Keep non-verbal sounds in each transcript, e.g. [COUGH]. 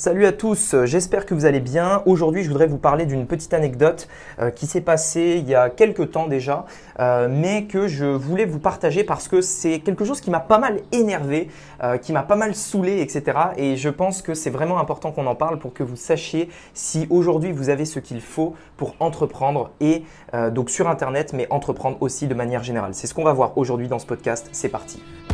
Salut à tous, j'espère que vous allez bien. Aujourd'hui, je voudrais vous parler d'une petite anecdote euh, qui s'est passée il y a quelques temps déjà, euh, mais que je voulais vous partager parce que c'est quelque chose qui m'a pas mal énervé, euh, qui m'a pas mal saoulé, etc. Et je pense que c'est vraiment important qu'on en parle pour que vous sachiez si aujourd'hui vous avez ce qu'il faut pour entreprendre et donc sur Internet, mais entreprendre aussi de manière générale. C'est ce qu'on va voir aujourd'hui dans ce podcast. C'est parti.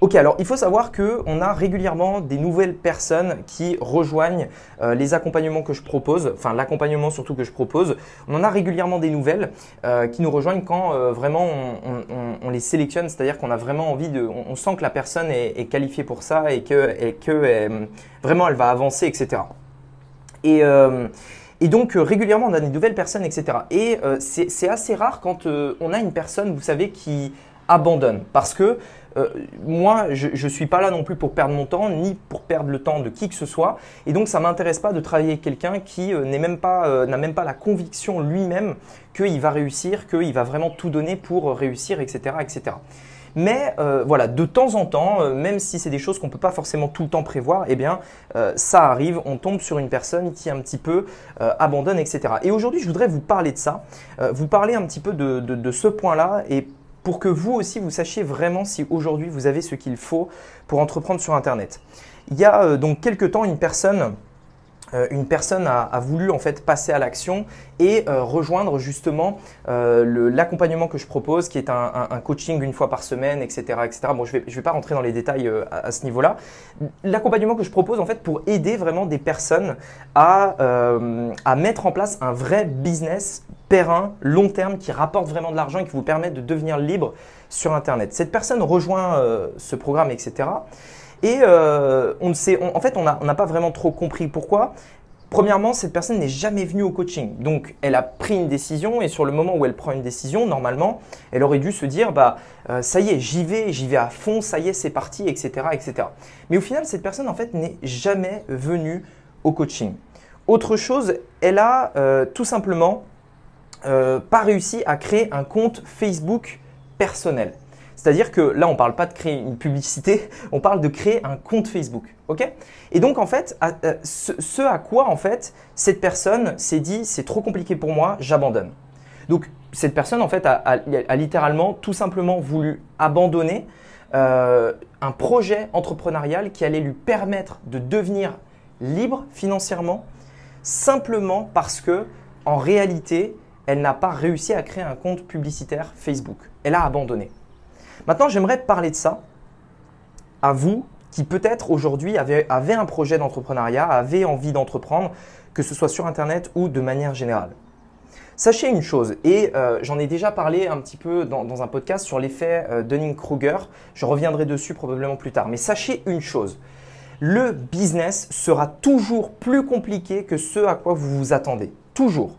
Ok, alors il faut savoir qu'on a régulièrement des nouvelles personnes qui rejoignent euh, les accompagnements que je propose, enfin l'accompagnement surtout que je propose. On en a régulièrement des nouvelles euh, qui nous rejoignent quand euh, vraiment on, les sélectionne, c'est-à-dire qu'on a vraiment envie de, on, sent que la personne est, qualifiée pour ça et que, vraiment elle va avancer, etc. Et et donc régulièrement on a des nouvelles personnes, etc. Et c'est assez rare quand on a une personne, vous savez, qui abandonne. Parce que euh, moi, je ne suis pas là non plus pour perdre mon temps, ni pour perdre le temps de qui que ce soit. Et donc, ça m'intéresse pas de travailler avec quelqu'un qui euh, euh, n'a même pas la conviction lui-même qu'il va réussir, qu'il va vraiment tout donner pour réussir, etc. etc. Mais voilà, de temps en temps, même si c'est des choses qu'on ne peut pas forcément tout le temps prévoir, eh bien, ça arrive, on tombe sur une personne qui un petit peu abandonne, etc. Et aujourd'hui, je voudrais vous parler de ça, vous parler un petit peu de, de, de ce point-là et pour que vous aussi vous sachiez vraiment si aujourd'hui vous avez ce qu'il faut pour entreprendre sur Internet. Il y a euh, donc quelques temps une personne une personne a, voulu en fait passer à l'action et euh, rejoindre justement l'accompagnement que je propose, qui est un, coaching une fois par semaine, etc., etc. Bon, je ne vais, pas rentrer dans les détails à, ce niveau-là. L'accompagnement que je propose en fait pour aider vraiment des personnes à, mettre en place un vrai business périn, long terme, qui rapporte vraiment de l'argent et qui vous permet de devenir libre sur Internet. Cette personne rejoint euh, ce programme, etc. Et euh, on ne sait, en fait, on n'a pas vraiment trop compris pourquoi. Premièrement, cette personne n'est jamais venue au coaching. Donc, elle a pris une décision et sur le moment où elle prend une décision, normalement, elle aurait dû se dire, bah, euh, ça y est, j'y vais, j'y vais à fond, ça y est, c'est parti, etc., etc. Mais au final, cette personne, en fait, n'est jamais venue au coaching. Autre chose, elle a tout simplement euh, pas réussi à créer un compte Facebook personnel. C'est-à-dire que là, on ne parle pas de créer une publicité, on parle de créer un compte Facebook. ok? Et donc, en fait, euh, ce, à quoi, en fait, cette personne s'est dit, c'est trop compliqué pour moi, j'abandonne. Donc, cette personne, en fait, a, littéralement tout simplement voulu abandonner euh, un projet entrepreneurial qui allait lui permettre de devenir libre financièrement, simplement parce que, en réalité, elle n'a pas réussi à créer un compte publicitaire Facebook. Elle a abandonné. Maintenant, j'aimerais parler de ça à vous qui peut-être aujourd'hui avez, un projet d'entrepreneuriat, avez envie d'entreprendre, que ce soit sur Internet ou de manière générale. Sachez une chose, et euh, j'en ai déjà parlé un petit peu dans, un podcast sur l'effet euh, Dunning-Kruger, je reviendrai dessus probablement plus tard, mais sachez une chose, le business sera toujours plus compliqué que ce à quoi vous vous attendez. Toujours.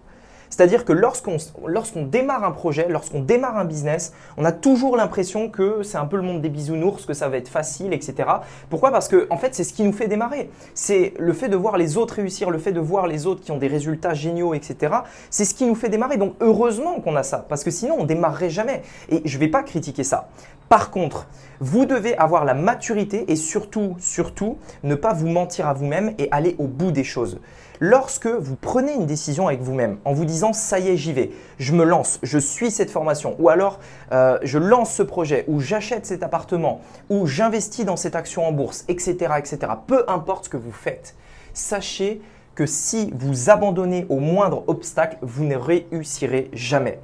C'est-à-dire que lorsqu'on démarre un projet, lorsqu'on démarre un business, on a toujours l'impression que c'est un peu le monde des bisounours, que ça va être facile, etc. Pourquoi? Parce que en fait, c'est ce qui nous fait démarrer. C'est le fait de voir les autres réussir, le fait de voir les autres qui ont des résultats géniaux, etc. C'est ce qui nous fait démarrer. Donc heureusement qu'on a ça, parce que sinon on démarrerait jamais. Et je ne vais pas critiquer ça. Par contre, vous devez avoir la maturité et surtout, surtout, ne pas vous mentir à vous-même et aller au bout des choses. Lorsque vous prenez une décision avec vous-même en vous disant ça y est, j'y vais, je me lance, je suis cette formation, ou alors euh, je lance ce projet, ou j'achète cet appartement, ou j'investis dans cette action en bourse, etc., etc. Peu importe ce que vous faites, sachez que si vous abandonnez au moindre obstacle, vous ne réussirez jamais.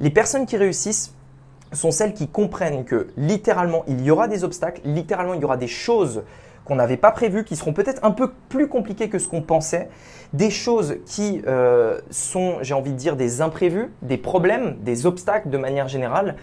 Les personnes qui réussissent sont celles qui comprennent que littéralement il y aura des obstacles, littéralement il y aura des choses qu'on n'avait pas prévues, qui seront peut-être un peu plus compliquées que ce qu'on pensait, des choses qui euh, sont, j'ai envie de dire, des imprévus, des problèmes, des obstacles de manière générale.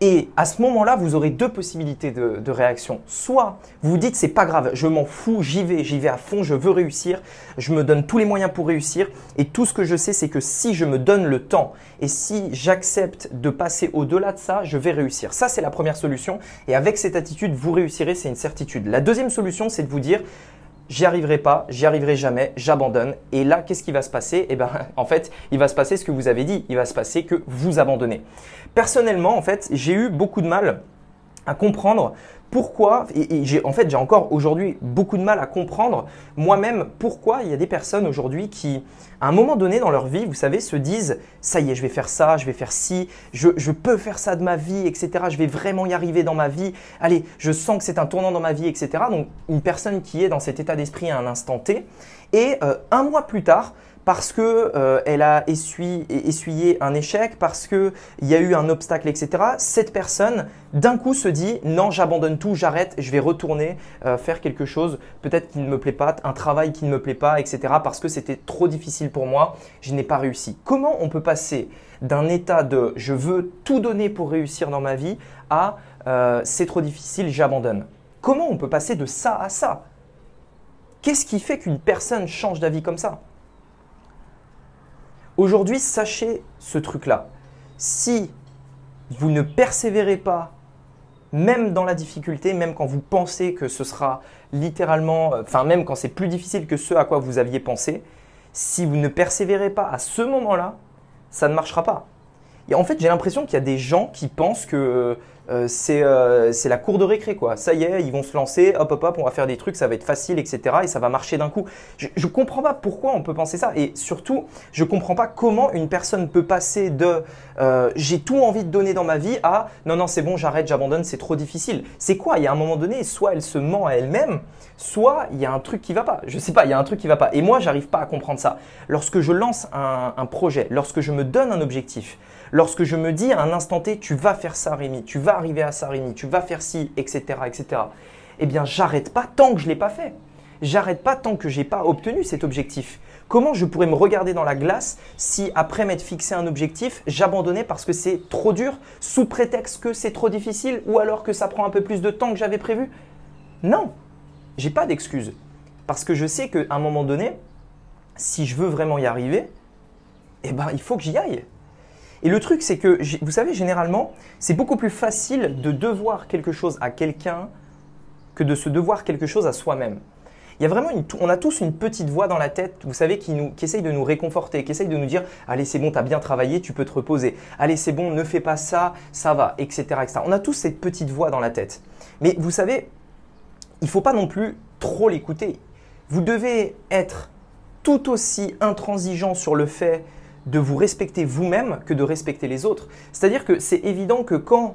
Et à ce moment-là, vous aurez deux possibilités de, réaction. Soit vous vous dites c'est pas grave, je m'en fous, j'y vais, j'y vais à fond, je veux réussir, je me donne tous les moyens pour réussir. Et tout ce que je sais, c'est que si je me donne le temps et si j'accepte de passer au-delà de ça, je vais réussir. Ça, c'est la première solution. Et avec cette attitude, vous réussirez, c'est une certitude. La deuxième solution, c'est de vous dire j'y arriverai pas, j'y arriverai jamais, j'abandonne. Et là, qu'est-ce qui va se passer? Eh ben, [LAUGHS] en fait, il va se passer ce que vous avez dit. Il va se passer que vous abandonnez. Personnellement, en fait, j'ai eu beaucoup de mal comprendre pourquoi, et, j'ai en fait j'ai encore aujourd'hui beaucoup de mal à comprendre moi-même pourquoi il y a des personnes aujourd'hui qui, à un moment donné dans leur vie, vous savez, se disent ça y est, je vais faire ça, je vais faire ci, je, je peux faire ça de ma vie, etc. Je vais vraiment y arriver dans ma vie. Allez, je sens que c'est un tournant dans ma vie, etc. Donc une personne qui est dans cet état d'esprit à un instant T, et euh, un mois plus tard, parce que euh, elle a essuyé, un échec, parce qu'il y a eu un obstacle, etc. Cette personne, d'un coup, se dit non, j'abandonne tout, j'arrête, je vais retourner euh, faire quelque chose, peut-être qui ne me plaît pas, un travail qui ne me plaît pas, etc. Parce que c'était trop difficile pour moi, je n'ai pas réussi. Comment on peut passer d'un état de je veux tout donner pour réussir dans ma vie à euh, c'est trop difficile, j'abandonne? Comment on peut passer de ça à ça? Qu'est-ce qui fait qu'une personne change d'avis comme ça? Aujourd'hui, sachez ce truc-là. Si vous ne persévérez pas, même dans la difficulté, même quand vous pensez que ce sera littéralement, euh, enfin même quand c'est plus difficile que ce à quoi vous aviez pensé, si vous ne persévérez pas à ce moment-là, ça ne marchera pas. Et en fait, j'ai l'impression qu'il y a des gens qui pensent que euh, euh, c'est la cour de récré quoi. Ça y est, ils vont se lancer, hop hop hop, on va faire des trucs, ça va être facile, etc. Et ça va marcher d'un coup. Je, ne comprends pas pourquoi on peut penser ça. Et surtout, je comprends pas comment une personne peut passer de euh, j'ai tout envie de donner dans ma vie à non non c'est bon, j'arrête, j'abandonne, c'est trop difficile. C'est quoi? Il y a un moment donné, soit elle se ment à elle-même, soit il y a un truc qui va pas. Je sais pas, il y a un truc qui va pas. Et moi, j'arrive pas à comprendre ça. Lorsque je lance un, un projet, lorsque je me donne un objectif, lorsque je me dis à un instant T, tu vas faire ça, Rémi, tu vas arriver à ça, Rémi, tu vas faire ci, etc., etc., eh bien, j'arrête pas tant que je l'ai pas fait. J'arrête pas tant que je n'ai pas obtenu cet objectif. Comment je pourrais me regarder dans la glace si après m'être fixé un objectif, j'abandonnais parce que c'est trop dur, sous prétexte que c'est trop difficile ou alors que ça prend un peu plus de temps que j'avais prévu? Non, j'ai pas d'excuse. Parce que je sais qu'à un moment donné, si je veux vraiment y arriver, eh ben, il faut que j'y aille. Et le truc, c'est que, vous savez, généralement, c'est beaucoup plus facile de devoir quelque chose à quelqu'un que de se devoir quelque chose à soi-même. Il y a vraiment une, on a tous une petite voix dans la tête, vous savez, qui, nous, qui essaye de nous réconforter, qui essaye de nous dire Allez, c'est bon, tu as bien travaillé, tu peux te reposer. Allez, c'est bon, ne fais pas ça, ça va, etc., etc. On a tous cette petite voix dans la tête. Mais vous savez, il ne faut pas non plus trop l'écouter. Vous devez être tout aussi intransigeant sur le fait de vous respecter vous-même que de respecter les autres. C'est-à-dire que c'est évident que quand,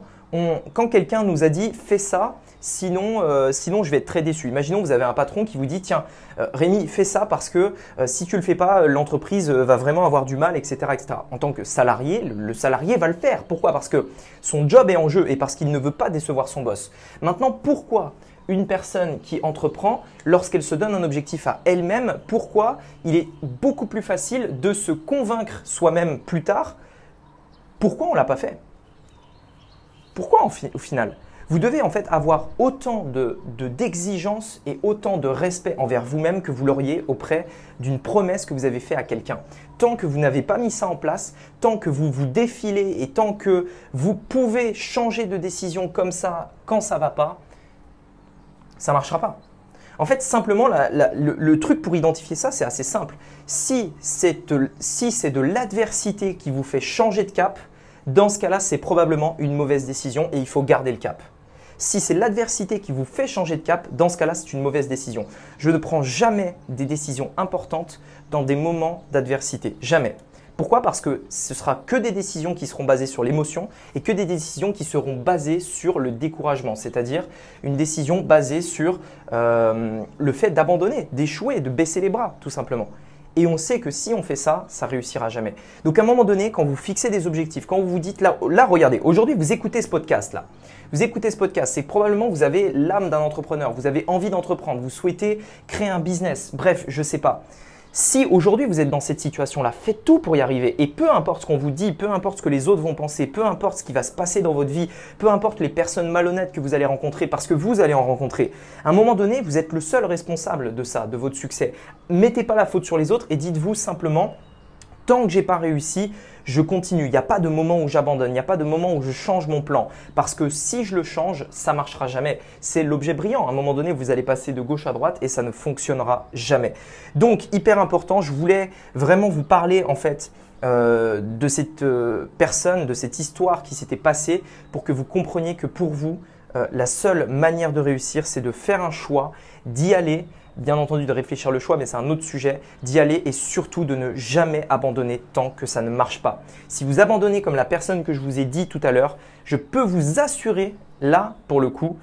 quelqu'un nous a dit fais ça, sinon, euh, sinon je vais être très déçu. Imaginons vous avez un patron qui vous dit tiens euh, Rémi fais ça parce que euh, si tu le fais pas l'entreprise va vraiment avoir du mal etc., etc. En tant que salarié le salarié va le faire. Pourquoi? Parce que son job est en jeu et parce qu'il ne veut pas décevoir son boss. Maintenant pourquoi une personne qui entreprend, lorsqu'elle se donne un objectif à elle-même, pourquoi il est beaucoup plus facile de se convaincre soi-même plus tard? Pourquoi on ne l'a pas fait? Pourquoi au final? Vous devez en fait avoir autant d'exigence de, et autant de respect envers vous-même que vous l'auriez auprès d'une promesse que vous avez faite à quelqu'un. Tant que vous n'avez pas mis ça en place, tant que vous vous défilez et tant que vous pouvez changer de décision comme ça quand ça ne va pas, ça ne marchera pas. En fait, simplement, le, truc pour identifier ça, c'est assez simple. Si c'est de l'adversité qui vous fait changer de cap, dans ce cas-là, c'est probablement une mauvaise décision et il faut garder le cap. Si c'est l'adversité qui vous fait changer de cap, dans ce cas-là, c'est une mauvaise décision. Je ne prends jamais des décisions importantes dans des moments d'adversité. Jamais. Pourquoi? Parce que ce sera que des décisions qui seront basées sur l'émotion et que des décisions qui seront basées sur le découragement, c'est-à-dire une décision basée sur euh, le fait d'abandonner, d'échouer, de baisser les bras, tout simplement. Et on sait que si on fait ça, ça réussira jamais. Donc à un moment donné, quand vous fixez des objectifs, quand vous vous dites là, là regardez, aujourd'hui vous écoutez ce podcast là. Vous écoutez ce podcast, c'est probablement vous avez l'âme d'un entrepreneur, vous avez envie d'entreprendre, vous souhaitez créer un business. Bref, je ne sais pas Si aujourd'hui vous êtes dans cette situation-là, faites tout pour y arriver. Et peu importe ce qu'on vous dit, peu importe ce que les autres vont penser, peu importe ce qui va se passer dans votre vie, peu importe les personnes malhonnêtes que vous allez rencontrer, parce que vous allez en rencontrer, à un moment donné, vous êtes le seul responsable de ça, de votre succès. Mettez pas la faute sur les autres et dites-vous simplement, tant que j'ai pas réussi, je continue. Il n'y a pas de moment où j'abandonne, il n'y a pas de moment où je change mon plan. Parce que si je le change, ça marchera jamais. C'est l'objet brillant. À un moment donné, vous allez passer de gauche à droite et ça ne fonctionnera jamais. Donc, hyper important, je voulais vraiment vous parler en fait euh, de cette euh, personne, de cette histoire qui s'était passée pour que vous compreniez que pour vous, euh, la seule manière de réussir, c'est de faire un choix, d'y aller, bien entendu de réfléchir le choix, mais c'est un autre sujet, d'y aller et surtout de ne jamais abandonner tant que ça ne marche pas. Si vous abandonnez comme la personne que je vous ai dit tout à l'heure, je peux vous assurer, là, pour le coup,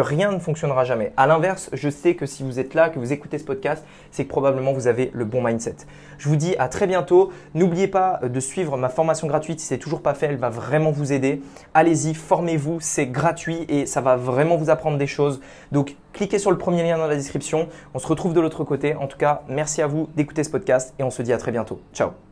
rien ne fonctionnera jamais. À l'inverse, je sais que si vous êtes là, que vous écoutez ce podcast, c'est que probablement vous avez le bon mindset. Je vous dis à très bientôt. N'oubliez pas de suivre ma formation gratuite si ce n'est toujours pas fait, elle va vraiment vous aider. Allez-y, formez-vous, c'est gratuit et ça va vraiment vous apprendre des choses. Donc cliquez sur le premier lien dans la description. On se retrouve de l'autre côté. En tout cas, merci à vous d'écouter ce podcast et on se dit à très bientôt. Ciao